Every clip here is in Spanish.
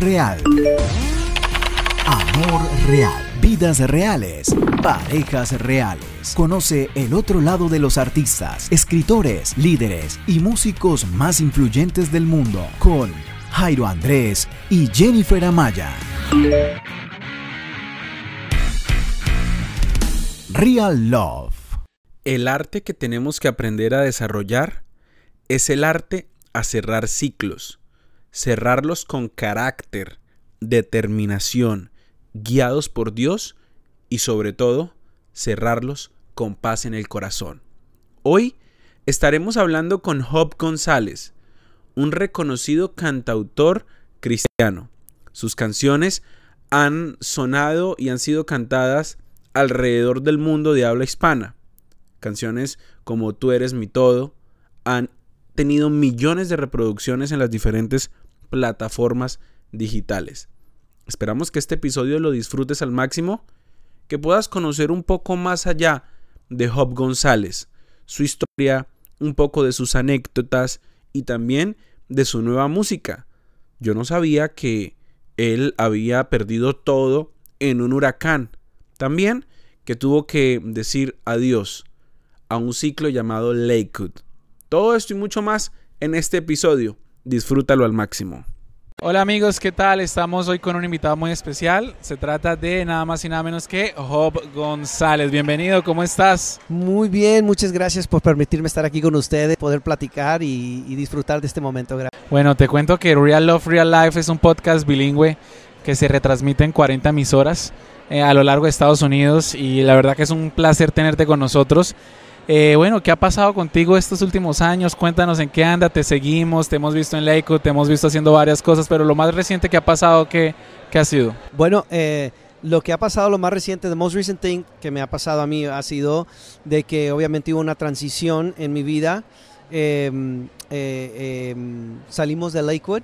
real. Amor real. Vidas reales. Parejas reales. Conoce el otro lado de los artistas, escritores, líderes y músicos más influyentes del mundo con Jairo Andrés y Jennifer Amaya. Real Love. El arte que tenemos que aprender a desarrollar es el arte a cerrar ciclos, cerrarlos con carácter, determinación, guiados por Dios y sobre todo cerrarlos con paz en el corazón. Hoy estaremos hablando con Job González, un reconocido cantautor cristiano. Sus canciones han sonado y han sido cantadas alrededor del mundo de habla hispana. Canciones como Tú eres mi todo han tenido millones de reproducciones en las diferentes plataformas digitales. Esperamos que este episodio lo disfrutes al máximo, que puedas conocer un poco más allá de Job González, su historia, un poco de sus anécdotas y también de su nueva música. Yo no sabía que él había perdido todo en un huracán. También que tuvo que decir adiós a un ciclo llamado Lakewood. Todo esto y mucho más en este episodio. Disfrútalo al máximo. Hola amigos, ¿qué tal? Estamos hoy con un invitado muy especial. Se trata de nada más y nada menos que Job González. Bienvenido, ¿cómo estás? Muy bien, muchas gracias por permitirme estar aquí con ustedes, poder platicar y, disfrutar de este momento. Bueno, te cuento que Real Love, Real Life es un podcast bilingüe que se retransmite en 40 emisoras eh, a lo largo de Estados Unidos y la verdad que es un placer tenerte con nosotros. Eh, bueno, ¿qué ha pasado contigo estos últimos años? Cuéntanos en qué anda, te seguimos, te hemos visto en Lakewood, te hemos visto haciendo varias cosas, pero lo más reciente que ha pasado, ¿qué, qué ha sido? Bueno, eh, lo que ha pasado, lo más reciente, the most recent thing que me ha pasado a mí ha sido de que obviamente hubo una transición en mi vida. Em, em, salimos de Lakewood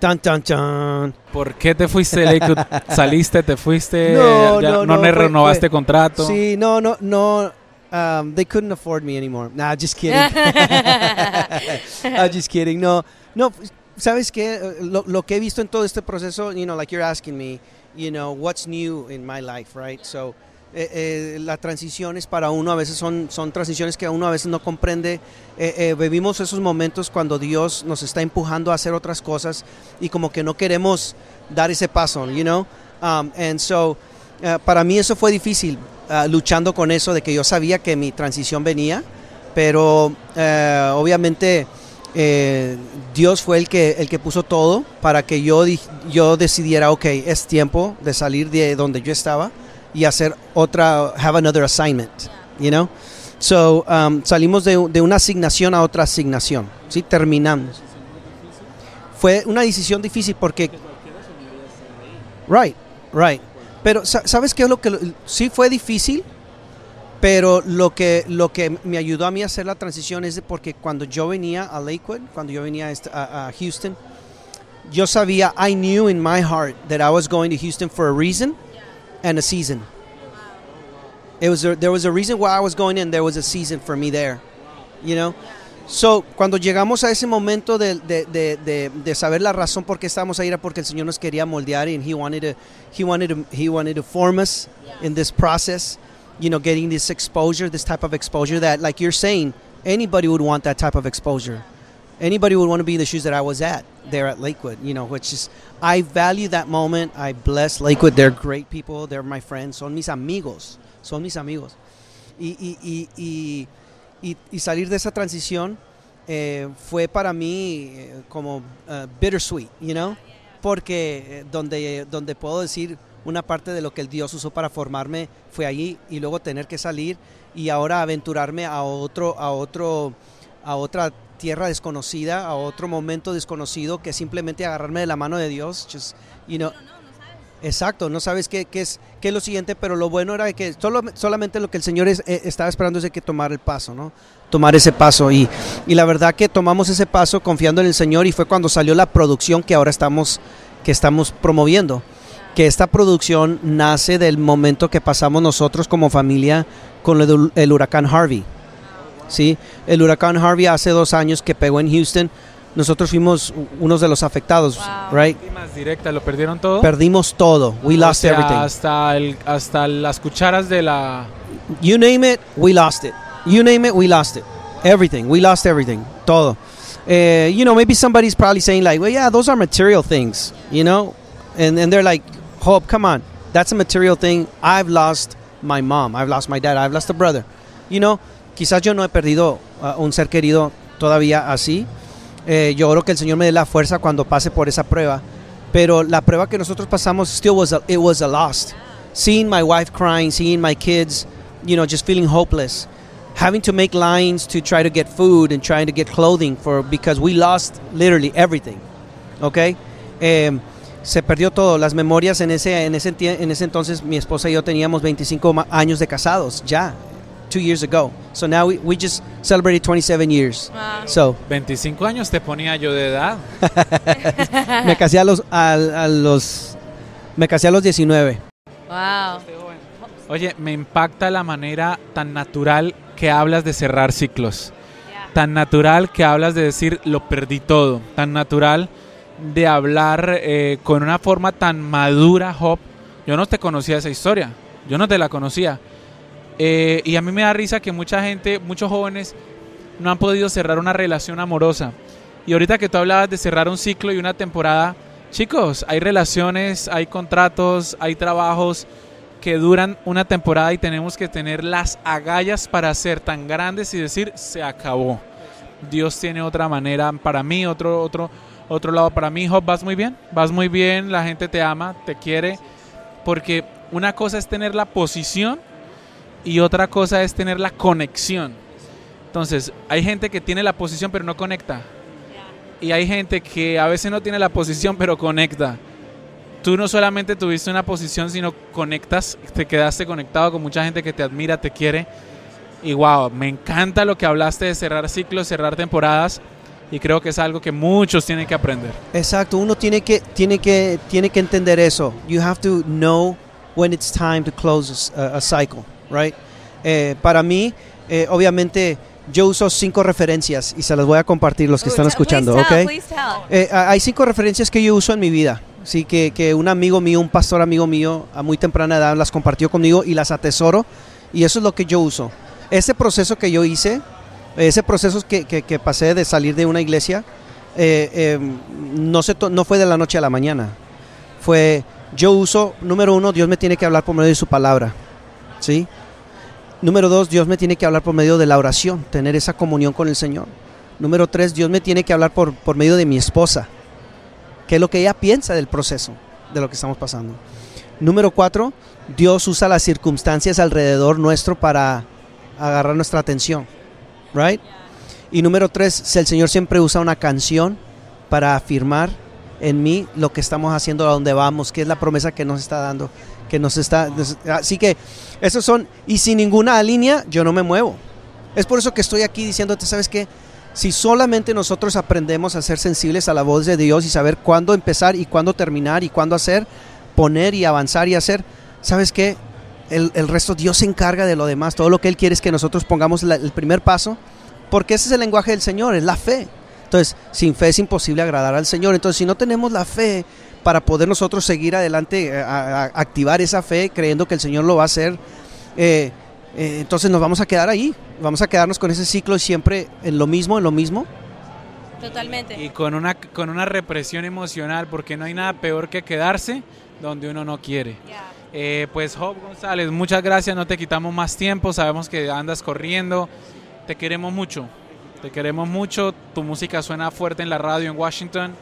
Tan, tan, tan. ¿Por qué te fuiste de ¿Saliste, te fuiste? No, no, no, no, renovaste contrato? Sí, no, no, no. Um, they couldn't afford me anymore. Nah, just kidding. I'm just kidding. No, no. ¿Sabes? Lo, lo que he visto en todo este proceso, you know, like you're asking me, you know, what's new in my life, right? So, eh, eh, las transiciones para uno a veces son, son transiciones que uno a veces no comprende. Eh, eh, vivimos esos momentos cuando Dios nos está empujando a hacer otras cosas y como que no queremos dar ese paso, you know? Um, and so, uh, para mí eso fue difícil, uh, luchando con eso de que yo sabía que mi transición venía, pero uh, obviamente Dios fue el que, el que puso todo para que yo, yo decidiera, ok, es tiempo de salir de donde yo estaba y hacer otra, have another assignment, you know? So, um, salimos de, de, una asignación a otra asignación, ¿sí? Terminamos. Fue una decisión difícil porque... Right, right. Pero, ¿sabes qué es lo que... Sí fue difícil, pero lo que, lo que me ayudó a mí a hacer la transición es porque cuando yo venía a Lakewood, cuando yo venía a, a Houston, yo sabía, I knew in my heart that I was going to Houston for a reason and a season. It was a, there was a reason why I was going in. There was a season for me there, you know. So, cuando llegamos a ese momento de, de, de, de, saber la razón por qué estábamos ahí era porque el Señor nos quería moldear and he wanted to he form us in this process, you know, getting this exposure, this type of exposure that like you're saying, anybody would want that type of exposure. Anybody would want to be in the shoes that I was at there at Lakewood, you know, which is I value that moment. I bless Lakewood. They're great people. They're my friends. Son mis amigos. Son mis amigos. Y, y, y, y, y salir de esa transición eh, fue para mí eh, como uh, bittersweet, you know, porque eh, donde, donde puedo decir una parte de lo que el Dios usó para formarme fue allí y luego tener que salir y ahora aventurarme a otro, a otro, a otra tierra desconocida, a otro momento desconocido, que simplemente agarrarme de la mano de Dios. Just, you know, Exacto, no sabes qué, qué, es, qué es lo siguiente, pero lo bueno era que solo, solamente lo que el Señor es, eh, estaba esperando es que tomar el paso, ¿no? Tomar ese paso. Y, y la verdad que tomamos ese paso confiando en el Señor y fue cuando salió la producción que ahora estamos, que estamos promoviendo. Que esta producción nace del momento que pasamos nosotros como familia con el huracán Harvey. ¿sí? El huracán Harvey hace dos años que pegó en Houston, nosotros fuimos unos de los afectados, Wow. right? Más directa, lo perdieron todo. Perdimos todo. We O lost sea, everything. Hasta, el, hasta las cucharas de la... You name it, we lost it. You name it, we lost it. Everything. We lost everything. Todo. Uh, you know, maybe somebody's probably saying like, well, yeah, those are material things, you know? And, and they're like, Hope, come on. That's a material thing. I've lost my mom. I've lost my dad. I've lost a brother. You know, quizás yo no he perdido a un ser querido todavía así. Eh, yo oro que el Señor me dé la fuerza cuando pase por esa prueba. Pero la prueba que nosotros pasamos still was a, it was a loss. Seeing my wife crying, seeing my kids, you know, just feeling hopeless. Having to make lines to try to get food and trying to get clothing for because we lost literally everything. Okay? Em, se perdió todo. Las memorias en ese, en ese, en ese entonces, mi esposa y yo teníamos 25 ma- años de casados, ya, two years ago. So now we, we just celebrated 27 years. Wow. So, 25 años te ponía yo de edad. me casé a los, a, a los, me casé a los 19. Wow. Oye, me impacta la manera tan natural que hablas de cerrar ciclos. Tan natural que hablas de decir lo perdí todo. Tan natural de hablar eh, con una forma tan madura, Job. Yo no te conocía esa historia. Yo no te la conocía. Eh, y a mí me da risa que mucha gente, muchos jóvenes, no han podido cerrar una relación amorosa. Y ahorita que tú hablabas de cerrar un ciclo y una temporada, chicos, hay relaciones, hay contratos, hay trabajos que duran una temporada y tenemos que tener las agallas para ser tan grandes y decir se acabó. Dios tiene otra manera para mí, otro otro otro lado para mí. Job, vas muy bien, vas muy bien, la gente te ama, te quiere, porque una cosa es tener la posición y otra cosa es tener la conexión. Entonces, hay gente que tiene la posición pero no conecta. Y hay gente que a veces no tiene la posición pero conecta. Tú no solamente tuviste una posición, sino conectas, te quedaste conectado con mucha gente que te admira, te quiere. Y wow, me encanta lo que hablaste de cerrar ciclos, cerrar temporadas. Y creo que es algo que muchos tienen que aprender. Exacto, uno tiene que, tiene que, tiene que entender eso. You have to know when it's time to close a, a cycle, right? Eh, para mí, eh, obviamente, yo uso cinco referencias y se las voy a compartir los que Ooh, están escuchando, tell, ¿ok? Eh, hay cinco referencias que yo uso en mi vida. Sí, que, que un amigo mío, un pastor amigo mío, a muy temprana edad las compartió conmigo y las atesoro. Y eso es lo que yo uso. Ese proceso que yo hice, ese proceso que, que- que pasé de salir de una iglesia, eh, eh, no, se to- no fue de la noche a la mañana. Fue, yo uso, número uno, Dios me tiene que hablar por medio de su palabra. ¿Sí? Número dos, Dios me tiene que hablar por medio de la oración, tener esa comunión con el Señor. Número tres, Dios me tiene que hablar por, por medio de mi esposa, qué es lo que ella piensa del proceso, de lo que estamos pasando. Número cuatro, Dios usa las circunstancias alrededor nuestro para agarrar nuestra atención, right? Y número tres, el Señor siempre usa una canción para afirmar en mí lo que estamos haciendo, a dónde vamos, qué es la promesa que nos está dando, que nos está... así que esos son, y sin ninguna línea, yo no me muevo. Es por eso que estoy aquí diciéndote, ¿sabes qué? Si solamente nosotros aprendemos a ser sensibles a la voz de Dios y saber cuándo empezar y cuándo terminar y cuándo hacer, poner y avanzar y hacer, ¿sabes qué? El, el resto Dios se encarga de lo demás. Todo lo que Él quiere es que nosotros pongamos el primer paso, porque ese es el lenguaje del Señor, es la fe. Entonces, sin fe es imposible agradar al Señor. Entonces, si no tenemos la fe para poder nosotros seguir adelante, eh, a- a- activar esa fe creyendo que el Señor lo va a hacer, eh, eh, entonces nos vamos a quedar ahí. Vamos a quedarnos con ese ciclo siempre en lo mismo, en lo mismo. Totalmente. Y con una, con una represión emocional, porque no hay nada peor que quedarse donde uno no quiere. Yeah. Eh, pues Job González, muchas gracias, no te quitamos más tiempo, sabemos que andas corriendo, te queremos mucho, te queremos mucho, tu música suena fuerte en la radio en Washington.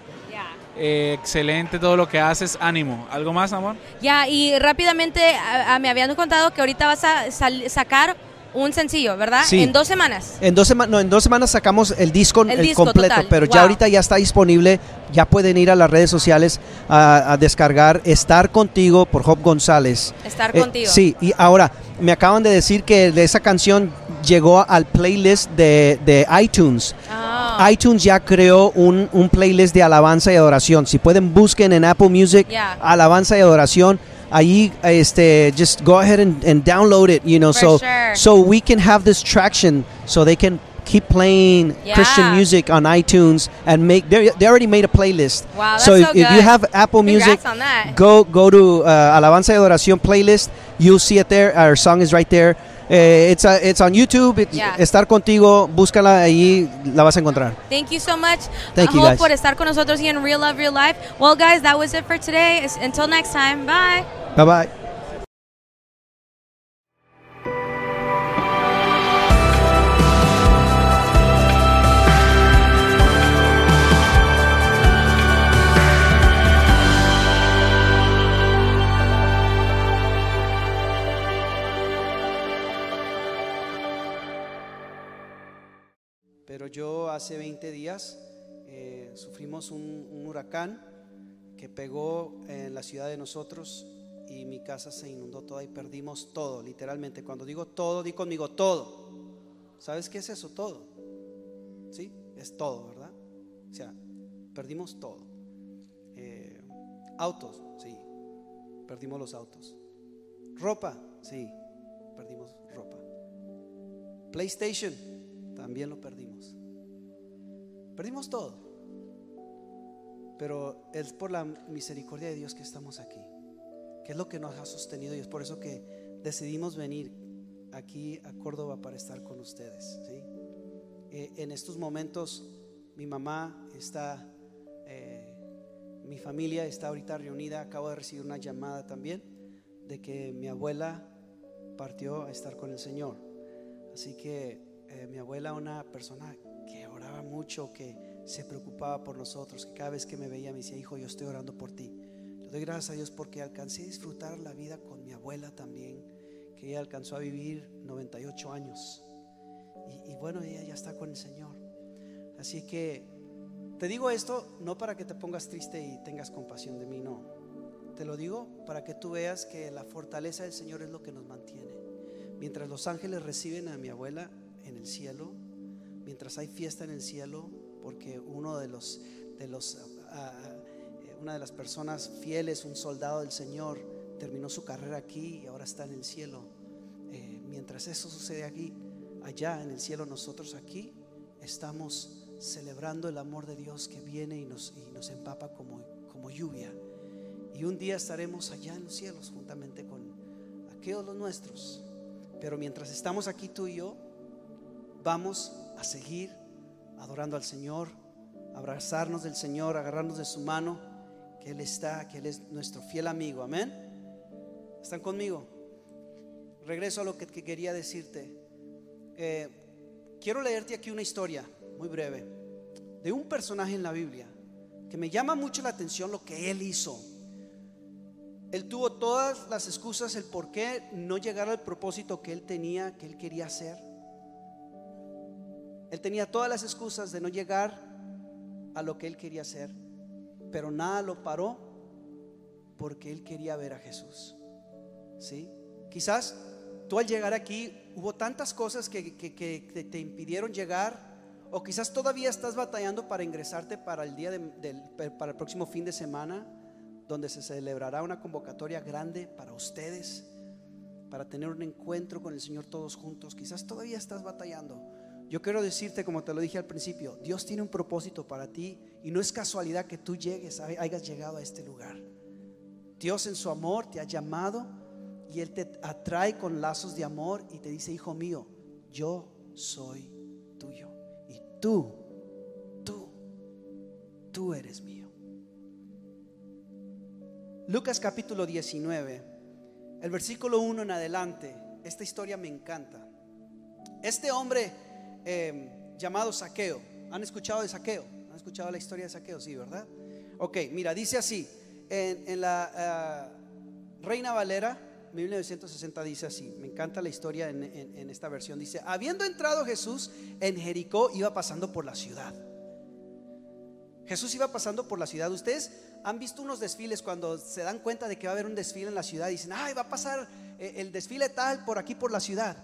Eh, excelente todo lo que haces, ánimo, ¿algo más amor? Ya, y rápidamente a- a- me habían contado que ahorita vas a sal- sacar un sencillo, ¿verdad? Sí. En dos semanas. En dos, sema- no, en dos semanas sacamos el disco, El el disco completo, total, pero ya ahorita ya está disponible. Ya pueden ir a las redes sociales a, a descargar Estar Contigo por Job González. Estar Eh, contigo. Sí, y ahora me acaban de decir que de esa canción llegó al playlist de, de iTunes. Ah, iTunes ya creó un, un playlist de alabanza y adoración. Si pueden, busquen en Apple Music Yeah. alabanza y adoración. Ahí, este, just go ahead and, and download it, you know, For so sure. so we can have this traction, so they can keep playing Yeah. Christian music on iTunes and make they they already made a playlist. Wow, that's so if, so if you have Apple Music, Congrats on that. go go to uh, Alabanza y Adoración playlist. You'll see it there. Our song is right there. Eh, it's a, it's on YouTube. It's Yeah. Estar contigo, búscala ahí, la vas a encontrar. Thank you so much. Thank you, guys. por estar con nosotros y en Real Love Real Life. Well, guys, that was it for today. Until next time. Bye. Bye bye. Yo hace 20 días eh, sufrimos un, huracán que pegó en la ciudad de nosotros y mi casa se inundó toda y perdimos todo, literalmente. Cuando digo todo, di conmigo todo. ¿Sabes qué es eso? Todo. ¿Sí? Es todo, ¿verdad? O sea, perdimos todo. Eh, autos, sí. Perdimos los autos. Ropa, sí. Perdimos ropa. PlayStation, también lo perdimos. Perdimos todo. Pero es por la misericordia de Dios que estamos aquí. Que es lo que nos ha sostenido y es por eso que decidimos venir aquí a Córdoba para estar con ustedes. Eh, en estos momentos mi mamá está, eh, mi familia está ahorita reunida. Acabo de recibir una llamada también de que mi abuela partió a estar con el Señor. Así que eh, mi abuela, una persona mucho, que se preocupaba por nosotros, que cada vez que me veía me decía, hijo, yo estoy orando por ti. Le doy gracias a Dios porque alcancé a disfrutar la vida con mi abuela también, que ella alcanzó a vivir 98 años. Y, y bueno, ella ya está con el Señor. Así que te digo esto no para que te pongas triste y tengas compasión de mí, no. Te lo digo para que tú veas que la fortaleza del Señor es lo que nos mantiene. Mientras los ángeles reciben a mi abuela en el cielo, mientras hay fiesta en el cielo, porque uno de los, de los, eh, una de las personas fieles, un soldado del Señor, terminó su carrera aquí y ahora está en el cielo. Eh, mientras eso sucede aquí, allá en el cielo, nosotros aquí estamos celebrando el amor de Dios que viene y nos, y nos empapa como, como lluvia. Y un día estaremos allá en los cielos juntamente con aquellos los nuestros. Pero mientras estamos aquí tú y yo, vamos a seguir adorando al Señor, abrazarnos del Señor, agarrarnos de su mano, que Él está, que Él es nuestro fiel amigo. Amén. ¿Están conmigo? Regreso a lo que, que quería decirte. Eh, quiero leerte aquí una historia muy breve de un personaje en la Biblia que me llama mucho la atención lo que él hizo. Él tuvo todas las excusas, el por qué no llegar al propósito que él tenía, que él quería hacer. Él tenía todas las excusas de no llegar a lo que él quería hacer, pero nada lo paró porque él quería ver a Jesús. ¿Sí? Quizás tú al llegar aquí hubo tantas cosas que, que- te, impidieron llegar, o quizás todavía estás batallando para ingresarte para el día de- del- para el próximo fin de semana, donde se celebrará una convocatoria grande para ustedes, para tener un encuentro con el Señor todos juntos. Quizás todavía estás batallando. Yo quiero decirte, como te lo dije al principio, Dios tiene un propósito para ti y no es casualidad que tú llegues, hayas llegado a este lugar. Dios en su amor te ha llamado y Él te atrae con lazos de amor y te dice, hijo mío, yo soy tuyo. Y tú, tú, tú eres mío. Lucas capítulo 19, el versículo 1 en adelante, esta historia me encanta. Este hombre eh, llamado Saqueo, ¿han escuchado de Saqueo? ¿Han escuchado la historia de Saqueo? Sí, ¿verdad? Ok, mira, dice así, en, la ah, Reina Valera, 1960 dice así, me encanta la historia en, en- esta versión, dice, habiendo entrado Jesús en Jericó, iba pasando por la ciudad. Jesús iba pasando por la ciudad. Ustedes han visto unos desfiles cuando se dan cuenta de que va a haber un desfile en la ciudad dicen, ay, va a pasar eh, el desfile tal por aquí por la ciudad.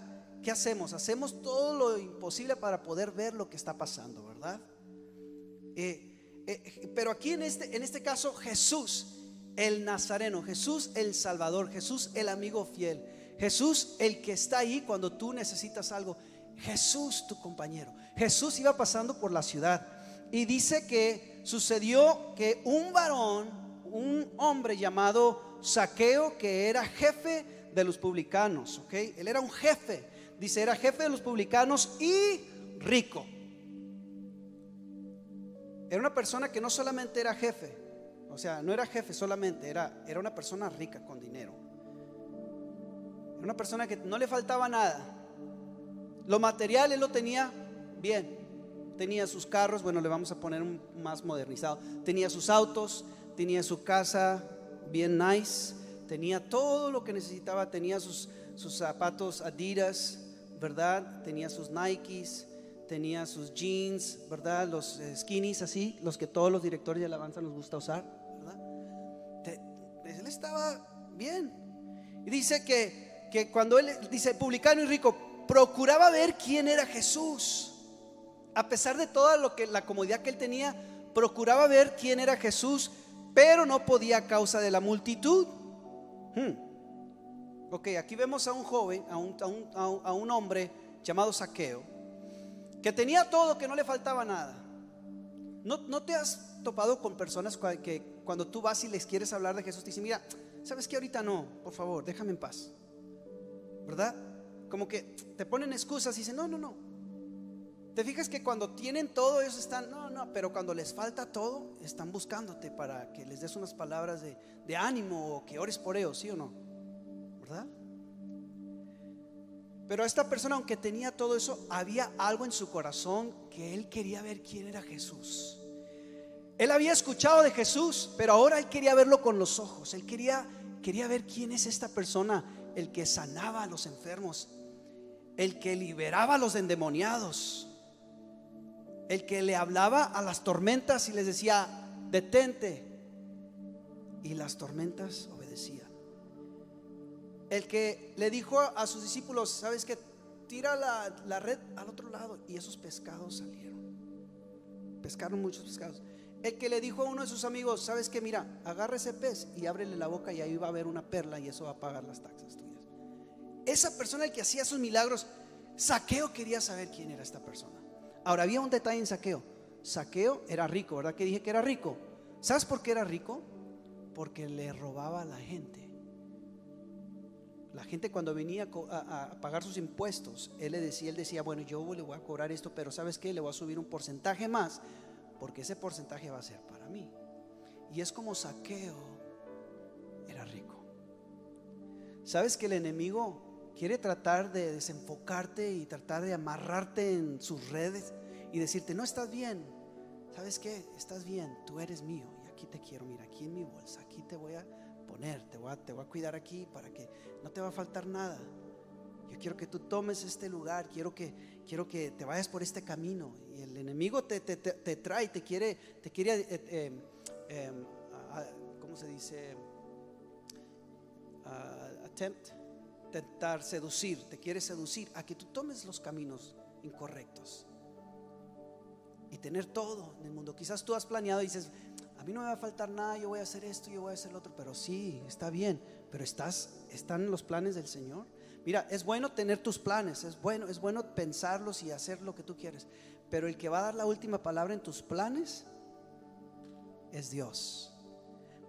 ¿Qué hacemos? Hacemos todo lo imposible para poder ver lo que está pasando, ¿verdad? Eh, eh, pero aquí en este, en este caso Jesús, el Nazareno, Jesús el Salvador, Jesús el amigo fiel, Jesús el que está ahí cuando tú necesitas algo. Jesús tu compañero. Jesús iba pasando por la ciudad y dice que sucedió que un varón, un hombre llamado Saqueo, que era jefe de los publicanos, ¿ok? Él era un jefe, dice, era jefe de los publicanos y rico. Era una persona que no solamente era jefe, o sea, no era jefe solamente, era, era una persona rica con dinero. Era una persona que no le faltaba nada. Lo material él lo tenía bien. Tenía sus carros, bueno, le vamos a poner un más modernizado. Tenía sus autos, tenía su casa bien nice, tenía todo lo que necesitaba, tenía sus, sus zapatos Adidas, ¿verdad? Tenía sus Nikes, tenía sus jeans, ¿verdad? Los eh, skinnies así, los que todos los directores de alabanza nos gusta usar, ¿verdad? él estaba bien. Y dice que, que cuando él dice publicano y rico, procuraba ver quién era Jesús. A pesar de toda lo que la comodidad que él tenía, procuraba ver quién era Jesús, pero no podía a causa de la multitud. Hmm. Ok, aquí vemos a un joven, a un, a un, a un hombre llamado Saqueo, que tenía todo, que no le faltaba nada. ¿No, ¿No, te has topado con personas que cuando tú vas y les quieres hablar de Jesús, te dicen, mira, ¿sabes que ahorita no? Por favor, déjame en paz. ¿Verdad? Como que te ponen excusas y dicen, no, no, no. Te fijas que cuando tienen todo, ellos están, no, no, pero cuando les falta todo, están buscándote para que les des unas palabras de ánimo o que ores por ellos, ¿sí o no? ¿Verdad? Pero esta persona, aunque tenía todo eso, había algo en su corazón que él quería ver quién era Jesús. Él había escuchado de Jesús, pero ahora él quería verlo con los ojos. Él quería, quería ver quién es esta persona, el que sanaba a los enfermos, el que liberaba a los endemoniados, el que le hablaba a las tormentas y les decía, detente. Y las tormentas obedecían. El que le dijo a sus discípulos, ¿sabes que Tira la, la red al otro lado y esos pescados salieron. Pescaron muchos pescados. El que le dijo a uno de sus amigos, ¿sabes que Mira, agarra ese pez y ábrele la boca y ahí va a haber una perla y eso va a pagar las taxas tuyas. Esa persona el que hacía sus milagros, Saqueo quería saber quién era esta persona. Ahora había un detalle en Saqueo. Saqueo era rico, ¿verdad? Que dije que era rico. ¿Sabes por qué era rico? Porque le robaba a la gente. La gente cuando venía a, pagar sus impuestos, él le decía, él decía, bueno, yo le voy a cobrar esto, pero ¿sabes qué? Le voy a subir un porcentaje más, porque ese porcentaje va a ser para mí. Y es como saqueo era rico. ¿Sabes que el enemigo quiere tratar de desenfocarte y tratar de amarrarte en sus redes y decirte, no estás bien? ¿Sabes qué? Estás bien, tú eres mío y aquí te quiero, mira, aquí en mi bolsa, aquí te voy a poner, te voy a, te voy a cuidar aquí para que no te va a faltar nada. Yo quiero que tú tomes este lugar, quiero que, quiero que te vayas por este camino. Y el enemigo te, te, te, trae, te quiere, te quiere eh, eh, eh, ¿cómo se dice? Uh, attempt, tentar seducir, te quiere seducir a que tú tomes los caminos incorrectos y tener todo en el mundo. Quizás tú has planeado y dices, mí no me va a faltar nada, yo voy a hacer esto, yo voy a hacer lo otro, pero sí, está bien, pero estás, están los planes del Señor. Mira, es bueno tener tus planes, es bueno, es bueno pensarlos y hacer lo que tú quieres, pero el que va a dar la última palabra en tus planes es Dios.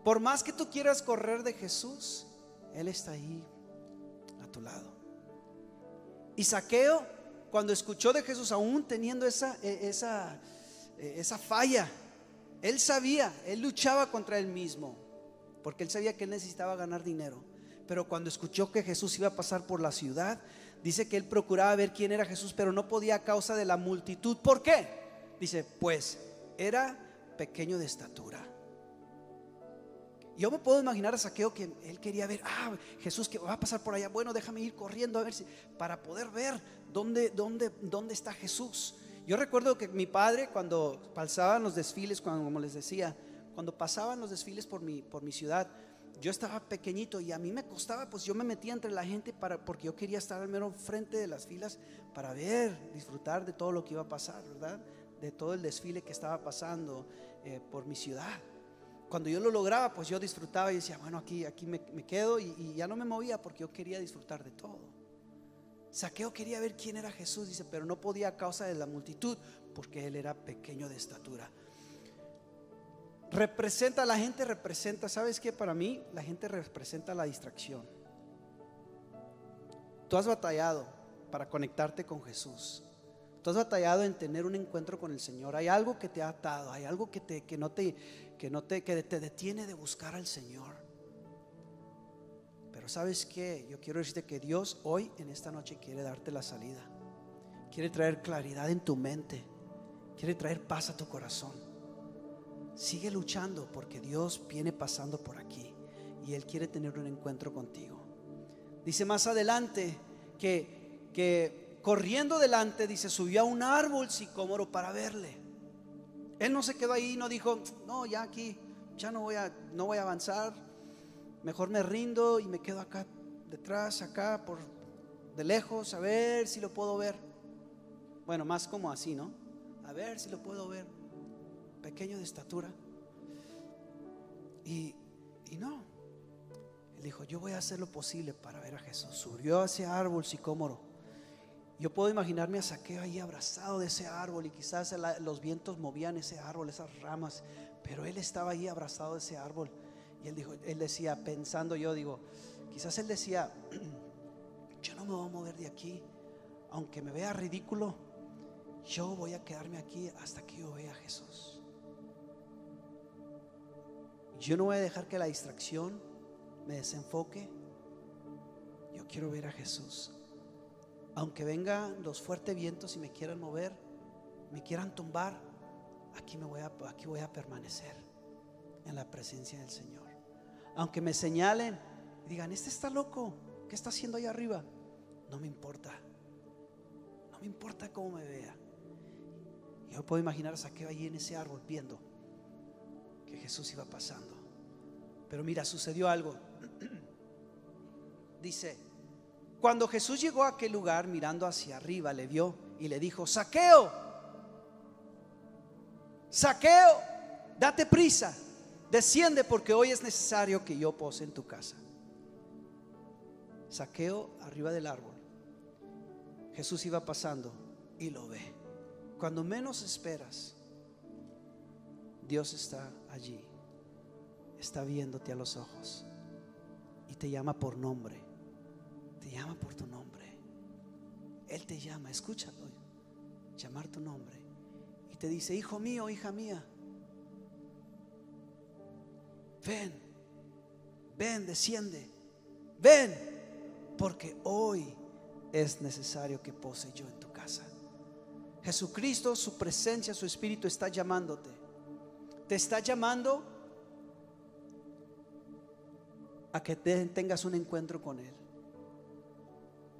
Por más que tú quieras correr de Jesús, Él está ahí a tu lado. Y Saqueo, cuando escuchó de Jesús, aún teniendo esa, e, esa, e, esa falla, él sabía, él luchaba contra él mismo, porque él sabía que él necesitaba ganar dinero. Pero cuando escuchó que Jesús iba a pasar por la ciudad, dice que él procuraba ver quién era Jesús, pero no podía a causa de la multitud. ¿Por qué? Dice, pues era pequeño de estatura. Yo me puedo imaginar a Saqueo que él quería ver, ah, Jesús que va a pasar por allá. Bueno, déjame ir corriendo a ver si, para poder ver dónde, dónde, dónde está Jesús. Yo recuerdo que mi padre cuando pasaban los desfiles, cuando, como les decía, cuando pasaban los desfiles por mi, por mi ciudad, yo estaba pequeñito y a mí me costaba, pues yo me metía entre la gente para, porque yo quería estar al mero frente de las filas para ver, disfrutar de todo lo que iba a pasar, ¿verdad? De todo el desfile que estaba pasando eh, por mi ciudad. Cuando yo lo lograba, pues yo disfrutaba y decía, bueno, aquí, aquí me, quedo y ya no me movía porque yo quería disfrutar de todo. Saqueo quería ver quién era Jesús, dice, pero no podía a causa de la multitud, porque él era pequeño de estatura. Representa, la gente representa, ¿sabes qué? Para mí, la gente representa la distracción. Tú has batallado para conectarte con Jesús. Tú has batallado en tener un encuentro con el Señor. Hay algo que te ha atado, hay algo que te que no te que no te que te detiene de buscar al Señor. Sabes qué? Yo quiero decirte que Dios hoy en esta noche quiere darte la salida. Quiere traer claridad en tu mente. Quiere traer paz a tu corazón. Sigue luchando porque Dios viene pasando por aquí y Él quiere tener un encuentro contigo. Dice más adelante que, que corriendo delante, dice, subió a un árbol sicómoro para verle. Él no se quedó ahí, no dijo, no, ya aquí, ya no voy a, no voy a avanzar, mejor me rindo y me quedo acá detrás, acá, por de lejos, a ver si lo puedo ver. Bueno, más como así, ¿no? A ver si lo puedo ver. Pequeño de estatura. Y, y no. Él dijo, yo voy a hacer lo posible para ver a Jesús. Subió a ese árbol sicómoro. Yo puedo imaginarme a Saqueo ahí abrazado de ese árbol y quizás los vientos movían ese árbol, esas ramas, pero él estaba ahí abrazado de ese árbol él dijo, él decía, pensando yo, digo, quizás él decía, yo no me voy a mover de aquí, aunque me vea ridículo, yo voy a quedarme aquí hasta que yo vea a Jesús. Yo no voy a dejar que la distracción me desenfoque. Yo quiero ver a Jesús. Aunque vengan los fuertes vientos y me quieran mover, me quieran tumbar, aquí, me voy, a, aquí voy a permanecer en la presencia del Señor. Aunque me señalen y digan, este está loco, ¿qué está haciendo ahí arriba? No me importa. No me importa cómo me vea. Yo puedo imaginar a Saqueo allí en ese árbol viendo que Jesús iba pasando. Pero mira, sucedió algo. Dice, cuando Jesús llegó a aquel lugar mirando hacia arriba, le vio y le dijo, Saqueo, Saqueo, date prisa desciende porque hoy es necesario que yo pose en tu casa. Saqueo arriba del árbol. Jesús iba pasando y lo ve. Cuando menos esperas, Dios está allí. Está viéndote a los ojos y te llama por nombre. Te llama por tu nombre. Él te llama, escúchalo. Llamar tu nombre. Y te dice, hijo mío, hija mía ven, ven, desciende, ven, porque hoy es necesario que pose yo en tu casa. Jesucristo, su presencia, su espíritu está llamándote. Te está llamando a que tengas un encuentro con Él.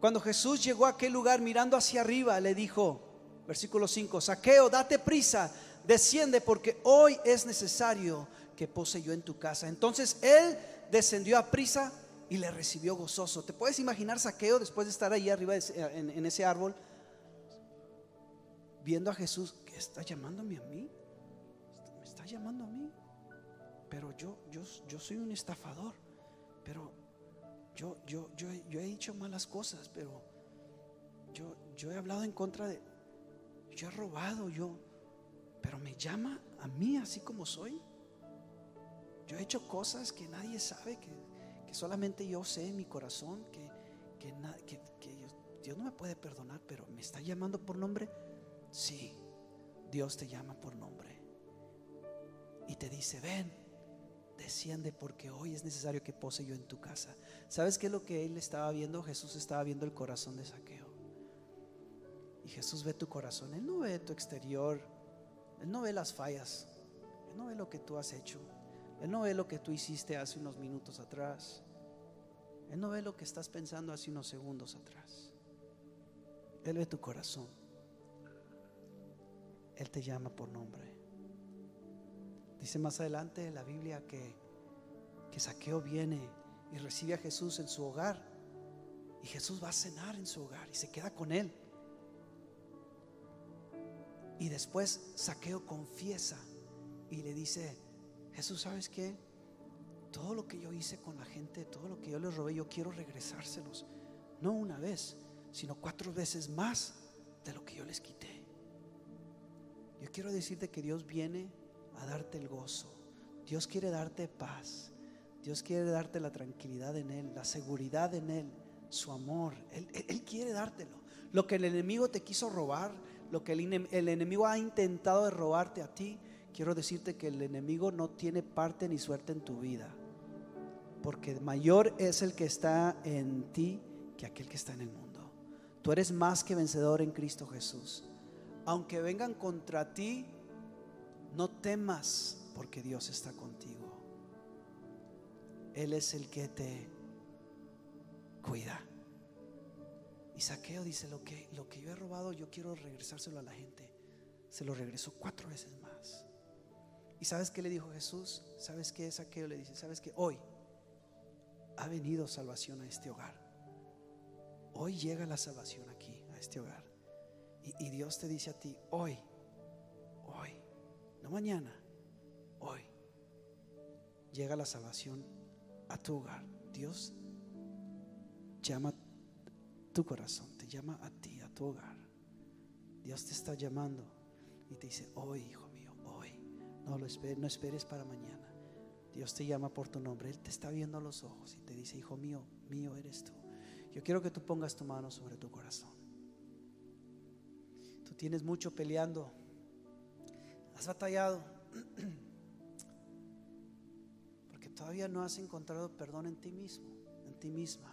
Cuando Jesús llegó a aquel lugar mirando hacia arriba, le dijo, versículo 5, saqueo, date prisa, desciende porque hoy es necesario que poseyó en tu casa. Entonces él descendió a prisa y le recibió gozoso. ¿Te puedes imaginar Saqueo después de estar ahí arriba en, ese árbol? Viendo a Jesús, que está llamándome a mí. Me está llamando a mí. Pero yo, yo, yo soy un estafador. Pero yo, yo, yo, yo he dicho malas cosas. Pero yo, yo he hablado en contra de... Yo he robado, yo... Pero me llama a mí así como soy. Yo he hecho cosas que nadie sabe, que, solamente yo sé en mi corazón, que, que, Dios no me puede perdonar, pero me está llamando por nombre. Sí, Dios te llama por nombre. Y te dice, ven, desciende porque hoy es necesario que pose yo en tu casa. ¿Sabes qué es lo que él estaba viendo? Jesús estaba viendo el corazón de Saqueo. Y Jesús ve tu corazón. Él no ve tu exterior. Él no ve las fallas. Él no ve lo que tú has hecho. Él no ve lo que tú hiciste hace unos minutos atrás. Él no ve lo que estás pensando hace unos segundos atrás. Él ve tu corazón. Él te llama por nombre. Dice más adelante la Biblia que, que Saqueo viene y recibe a Jesús en su hogar. Y Jesús va a cenar en su hogar y se queda con él. Y después Saqueo confiesa y le dice, Jesús, ¿sabes qué? Todo lo que yo hice con la gente, todo lo que yo les robé, yo quiero regresárselos. No una vez, sino cuatro veces más de lo que yo les quité. Yo quiero decirte que Dios viene a darte el gozo. Dios quiere darte paz. Dios quiere darte la tranquilidad en Él, la seguridad en Él, su amor. Él, quiere dártelo. Lo que el enemigo te quiso robar, lo que el, el enemigo ha intentado de robarte a ti, quiero decirte que el enemigo no tiene parte ni suerte en tu vida. Porque mayor es el que está en ti que aquel que está en el mundo. Tú eres más que vencedor en Cristo Jesús. Aunque vengan contra ti, no temas porque Dios está contigo. Él es el que te cuida. Y Saqueo dice, lo que, lo que yo he robado, yo quiero regresárselo a la gente. Se lo regresó cuatro veces más. ¿Y sabes qué le dijo Jesús? ¿Sabes qué Saqueo le dice? ¿Sabes que hoy ha venido salvación a este hogar? Hoy llega la salvación aquí, a este hogar. Y, y Dios te dice a ti, hoy, hoy, no mañana, hoy, llega la salvación a tu hogar. Dios llama tu corazón, te llama a ti, a tu hogar. Dios te está llamando y te dice, hoy, hijo. No lo esperes, no esperes para mañana. Dios te llama por tu nombre. Él te está viendo los ojos y te dice, hijo mío, mío eres tú. Yo quiero que tú pongas tu mano sobre tu corazón. Tú tienes mucho peleando. Has batallado. Porque todavía no has encontrado perdón en ti mismo, en ti misma.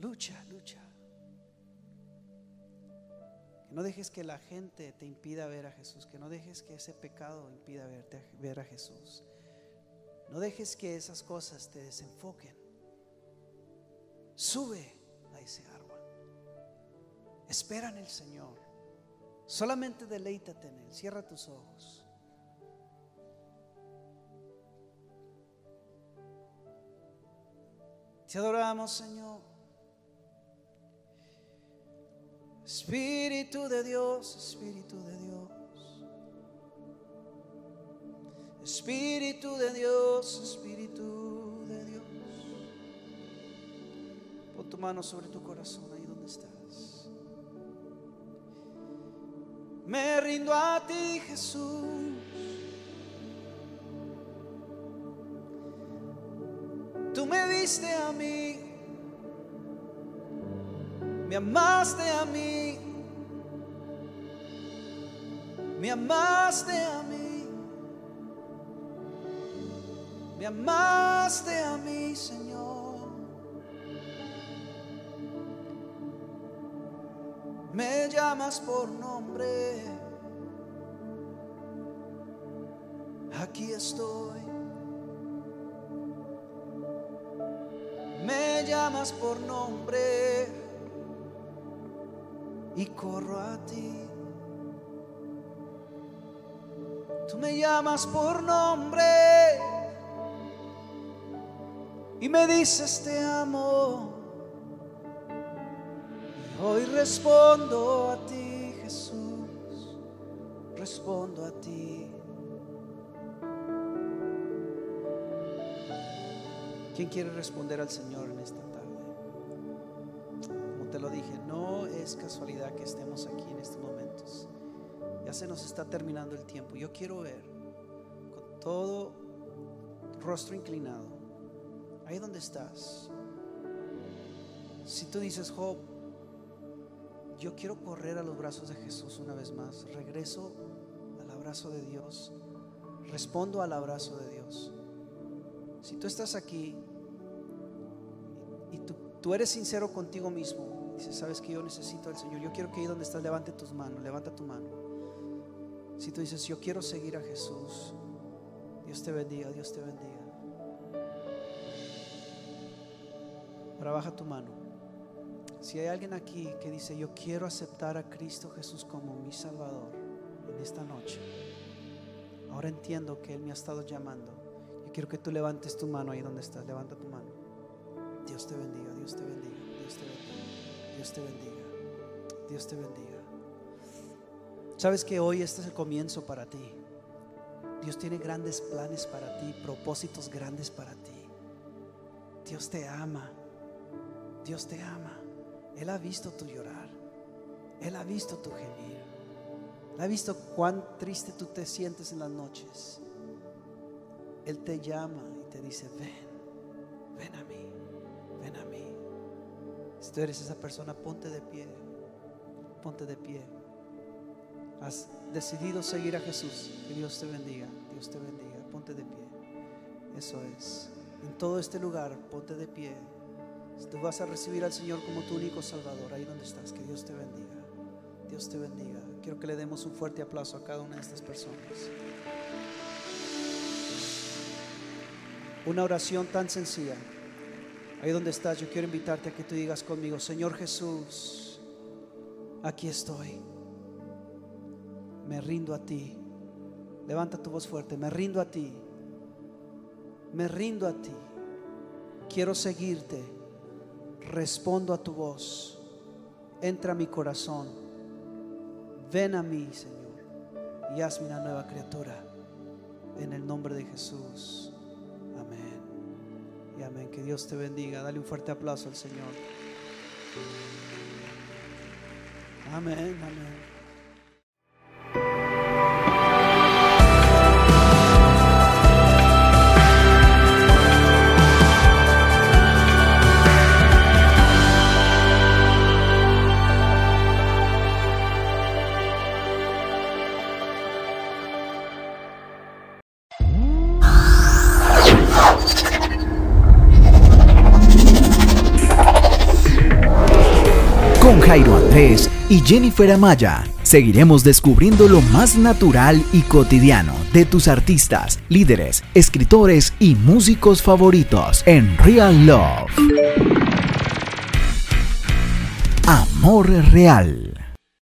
Lucha, lucha. No dejes que la gente te impida ver a Jesús, que no dejes que ese pecado impida verte, ver a Jesús. No dejes que esas cosas te desenfoquen. Sube a ese árbol. Espera en el Señor. Solamente deleítate en Él. Cierra tus ojos. Te adoramos, Señor. Espíritu de Dios, Espíritu de Dios. Espíritu de Dios, Espíritu de Dios. Pon tu mano sobre tu corazón ahí donde estás. Me rindo a ti, Jesús. Tú me viste a mí me amaste a mí, me amaste a mí, me amaste a mí, Señor. Me llamas por nombre, aquí estoy. Me llamas por nombre y corro a ti. Tú me llamas por nombre y me dices te amo. Y hoy respondo a ti, Jesús. Respondo a ti. ¿Quién quiere responder al Señor en esta te lo dije, no es casualidad que estemos aquí en estos momentos. Ya se nos está terminando el tiempo. Yo quiero ver con todo rostro inclinado, ahí donde estás. Si tú dices, Job, yo quiero correr a los brazos de Jesús una vez más, regreso al abrazo de Dios, respondo al abrazo de Dios. Si tú estás aquí y tú, eres sincero contigo mismo, Dice, sabes que yo necesito al Señor. Yo quiero que ahí donde estás levante tus manos, levanta tu mano. Si tú dices, yo quiero seguir a Jesús, Dios te bendiga, Dios te bendiga. Ahora baja tu mano. Si hay alguien aquí que dice, yo quiero aceptar a Cristo Jesús como mi Salvador en esta noche, ahora entiendo que Él me ha estado llamando. Yo quiero que tú levantes tu mano ahí donde estás, levanta tu mano. Dios te bendiga, Dios te bendiga, Dios te bendiga. Dios te bendiga. Dios te bendiga. Sabes que hoy este es el comienzo para ti. Dios tiene grandes planes para ti, propósitos grandes para ti. Dios te ama. Dios te ama. Él ha visto tu llorar. Él ha visto tu gemir. Él ha visto cuán triste tú te sientes en las noches. Él te llama y te dice, ven, ven a mí, ven a mí. Si tú eres esa persona, ponte de pie, ponte de pie. Has decidido seguir a Jesús. Que Dios te bendiga, Dios te bendiga. Ponte de pie. Eso es. En todo este lugar, ponte de pie. Tú vas a recibir al Señor como tu único Salvador, ahí donde estás, que Dios te bendiga. Dios te bendiga. Quiero que le demos un fuerte aplauso a cada una de estas personas. Una oración tan sencilla. Ahí donde estás, yo quiero invitarte a que tú digas conmigo, Señor Jesús, aquí estoy. Me rindo a ti. Levanta tu voz fuerte, me rindo a ti. Me rindo a ti. Quiero seguirte. Respondo a tu voz. Entra a mi corazón. Ven a mí, Señor, y hazme una nueva criatura. En el nombre de Jesús. Amén. Y amén. Que Dios te bendiga. Dale un fuerte aplauso al Señor. Amén, amén. Y Jennifer Amaya seguiremos descubriendo lo más natural y cotidiano de tus artistas, líderes, escritores y músicos favoritos en Real Love. Amor real.